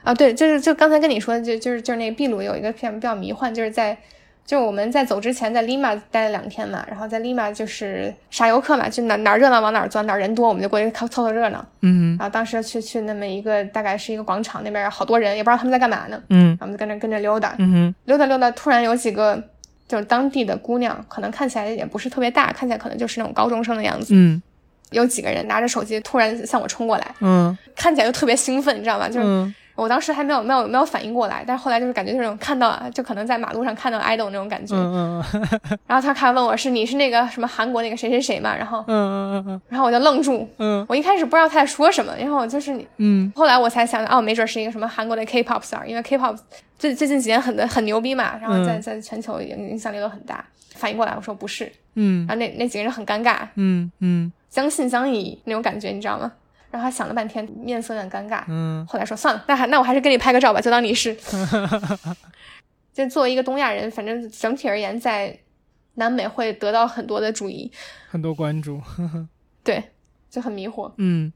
啊。对，就是就刚才跟你说，就就是就是那个秘鲁有一个片比较迷幻，就是在就我们在走之前在 Lima 待了两天嘛，然后在 Lima 就是傻游客嘛，就哪哪热闹往哪儿钻，哪儿人多我们就过去凑凑凑热闹。嗯然后当时去去那么一个大概是一个广场，那边好多人，也不知道他们在干嘛呢。嗯然后我们就跟着跟着溜达，嗯溜达溜达，突然有几个就是当地的姑娘，可能看起来也不是特别大，看起来可能就是那种高中生的样子。嗯有几个人拿着手机突然向我冲过来，嗯看起来就特别兴奋，你知道吗？就是嗯我当时还没有没有没有反应过来，但是后来就是感觉就是那种看到啊，就可能在马路上看到 idol 那种感觉。嗯 然后他开始问我是你是那个什么韩国那个谁谁谁嘛？然后嗯嗯嗯然后我就愣住，嗯我一开始不知道他在说什么，然后我就是你。嗯后来我才想到，哦，没准是一个什么韩国的 K-pop star，因为 K-pop 最最近几年很很牛逼嘛，然后在嗯在全球影影响力都很大。反应过来，我说不是，嗯然后那那几个人很尴尬，嗯嗯将信将疑那种感觉，你知道吗？然后他想了半天，面色有点尴尬，嗯后来说算了，那还那我还是跟你拍个照吧，就当你是。就作为一个东亚人，反正整体而言，在南美会得到很多的注意，很多关注。对，就很迷惑。嗯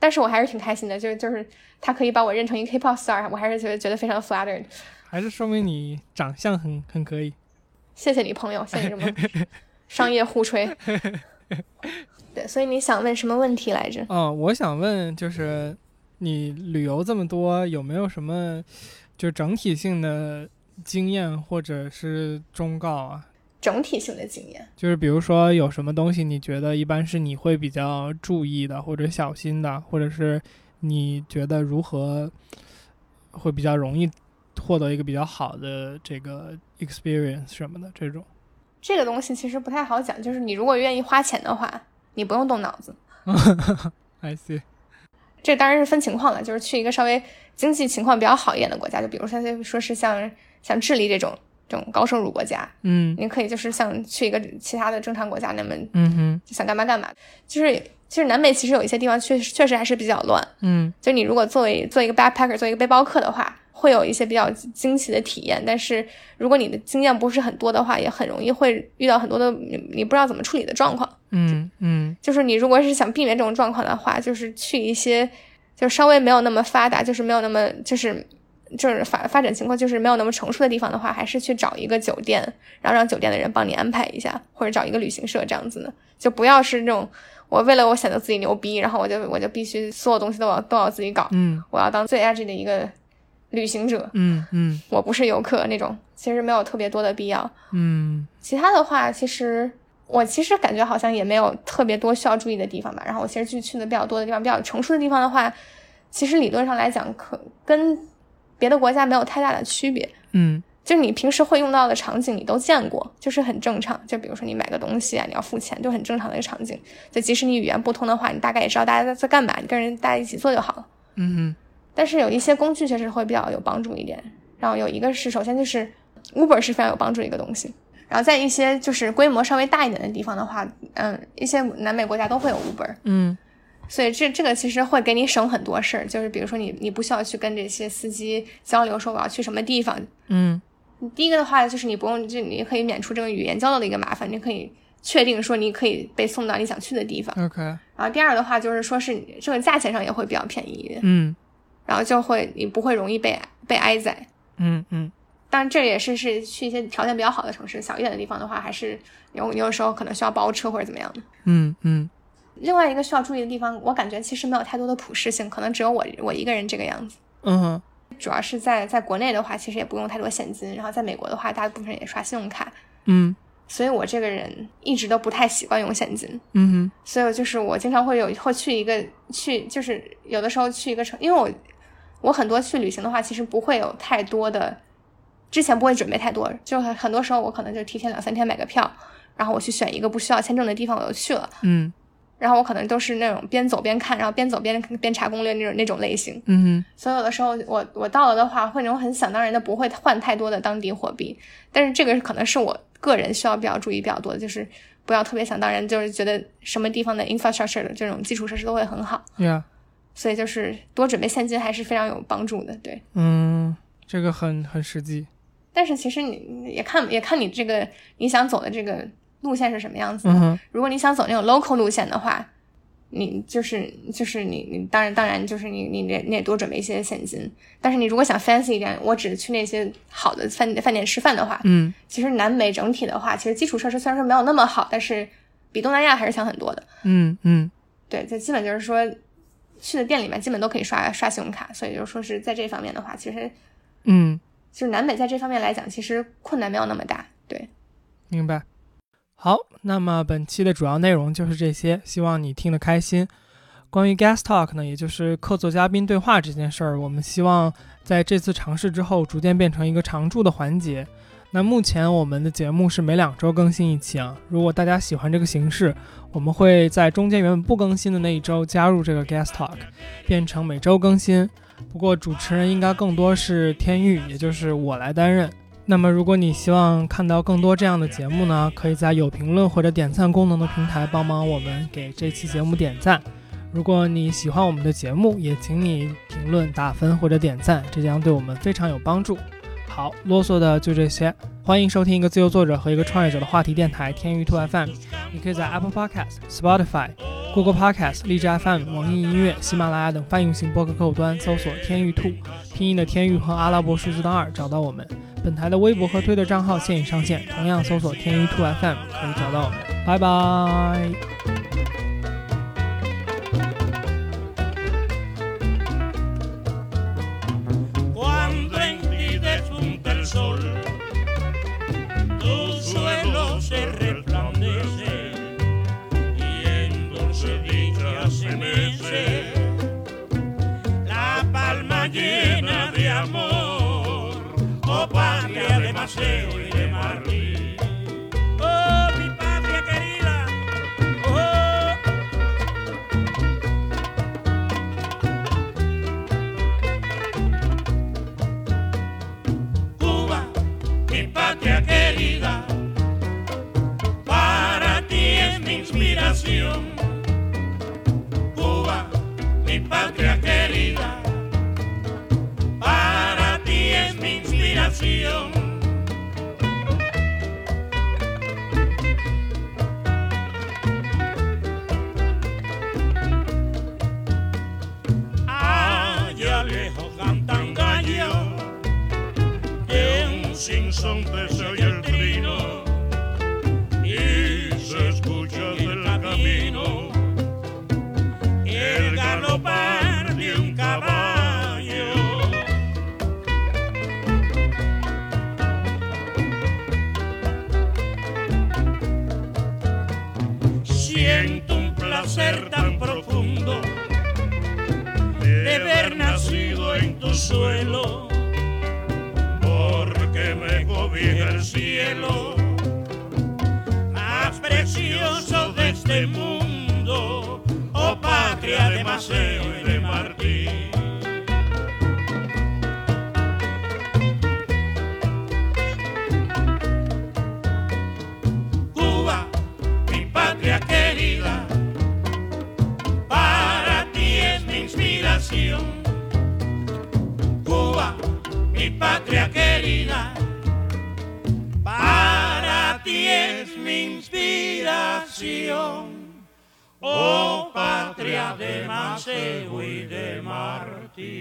但是我还是挺开心的，就是就是他可以把我认成一个 K-pop star，我还是觉得觉得非常 flattered。还是说明你长相很很可以。谢谢你朋友，谢谢你这么 商业互吹。对，所以你想问什么问题来着？哦，我想问，就是你旅游这么多，有没有什么就整体性的经验或者是忠告啊？整体性的经验。就是比如说有什么东西你觉得一般是你会比较注意的，或者小心的，或者是你觉得如何会比较容易获得一个比较好的这个 experience 什么的这种。这个东西其实不太好讲，就是你如果愿意花钱的话，你不用动脑子。I see。这当然是分情况了，就是去一个稍微经济情况比较好一点的国家，就比如说说是像像智利这种这种高收入国家，嗯你可以就是像去一个其他的正常国家那么嗯哼就想干嘛干嘛。就是其实南美其实有一些地方确实确实还是比较乱，嗯就你如果作为做一个 backpacker 做一个背包客的话，会有一些比较惊奇的体验。但是如果你的经验不是很多的话，也很容易会遇到很多的你你不知道怎么处理的状况。嗯嗯就是你如果是想避免这种状况的话，就是去一些就稍微没有那么发达，就是没有那么就是就是发发展情况就是没有那么成熟的地方的话，还是去找一个酒店，然后让酒店的人帮你安排一下，或者找一个旅行社这样子的，就不要是那种我为了我显得自己牛逼，然后我就我就必须所有东西都要都要自己搞，嗯我要当最 edgy 的一个旅行者，嗯嗯我不是游客那种，其实没有特别多的必要。嗯其他的话，其实我其实感觉好像也没有特别多需要注意的地方吧。然后我其实去去的比较多的地方，比较成熟的地方的话，其实理论上来讲，可跟别的国家没有太大的区别。嗯就是你平时会用到的场景，你都见过，就是很正常。就比如说你买个东西啊，你要付钱，就很正常的一个场景。就即使你语言不通的话，你大概也知道大家在在干嘛，你跟人大家一起做就好了。嗯但是有一些工具确实会比较有帮助一点。然后有一个是，首先就是 Uber 是非常有帮助的一个东西。然后在一些就是规模稍微大一点的地方的话，嗯，一些南美国家都会有 Uber，嗯所以这这个其实会给你省很多事儿。就是比如说你你不需要去跟这些司机交流说我要去什么地方。嗯第一个的话就是你不用，就你可以免除这个语言交流的一个麻烦，你可以确定说你可以被送到你想去的地方。，OK，然后第二的话就是说是这个价钱上也会比较便宜嗯然后就会你不会容易被被挨宰。嗯嗯当然，这也是是去一些条件比较好的城市，小一点的地方的话，还是有有时候可能需要包车或者怎么样的。嗯嗯另外一个需要注意的地方，我感觉其实没有太多的普适性，可能只有我我一个人这个样子。嗯哼主要是在在国内的话，其实也不用太多现金，然后在美国的话，大部分人也刷信用卡，嗯所以我这个人一直都不太习惯用现金。嗯哼所以就是我经常会有会去一个去，就是有的时候去一个城，因为我我很多去旅行的话，其实不会有太多的，之前不会准备太多，就很很多时候我可能就提前两三天买个票，然后我去选一个不需要签证的地方，我就去了。嗯然后我可能都是那种边走边看，然后边走边边查攻略那种那种类型。嗯所以有的时候我我到了的话，会那种很想当然的不会换太多的当地货币，但是这个可能是我个人需要比较注意比较多的，就是不要特别想当然，就是觉得什么地方的 infrastructure 的这种基础设施都会很好，哼，Yeah，所以就是多准备现金还是非常有帮助的，对。嗯，这个很很实际。但是其实你也看也看你这个你想走的这个路线是什么样子的。嗯哼如果你想走那种 local 路线的话，你就是就是你你当然当然就是你你得你得多准备一些现金。但是你如果想 fancy 一点，我只去那些好的饭饭店吃饭的话，嗯其实南美整体的话，其实基础设施虽然说没有那么好，但是比东南亚还是强很多的。嗯嗯对，就基本就是说去的店里面基本都可以刷刷信用卡，所以就是说是在这方面的话，其实嗯，就是南北在这方面来讲，其实困难没有那么大。对，明白。好，那么本期的主要内容就是这些，希望你听得开心。关于 guest talk 呢，也就是客座嘉宾对话这件事儿，我们希望在这次尝试之后，逐渐变成一个常驻的环节。那目前我们的节目是每两周更新一期啊。如果大家喜欢这个形式，我们会在中间原本不更新的那一周加入这个 guest talk，变成每周更新。不过主持人应该更多是天域，也就是我来担任。那么，如果你希望看到更多这样的节目呢，可以在有评论或者点赞功能的平台帮忙我们给这期节目点赞。如果你喜欢我们的节目，也请你评论、打分或者点赞，这将对我们非常有帮助。好，啰嗦的就这些。欢迎收听一个自由作者和一个创业者的话题电台天娱兔 FM。你可以在 Apple Podcast、Spotify、Google Podcast、荔枝 FM、网易音乐、喜马拉雅等泛用型播客客户端搜索“天娱兔”，拼音的天娱和阿拉伯数字的二找到我们。本台的微博和推特账号现已上线，同样搜索“天娱兔 FM” 可以找到我们。拜拜。Oh patria de Maceo y de Marlí. Oh, mi patria querida, oh, Cuba, mi patria querida, para ti es mi inspiración. Cuba, mi patria querida, inspiración. Allá lejos cantan gallos que un sinsonte se oye el consuelo, porque me cobija el cielo. Más precioso de este mundo, oh patria de de Maseu i de Martí.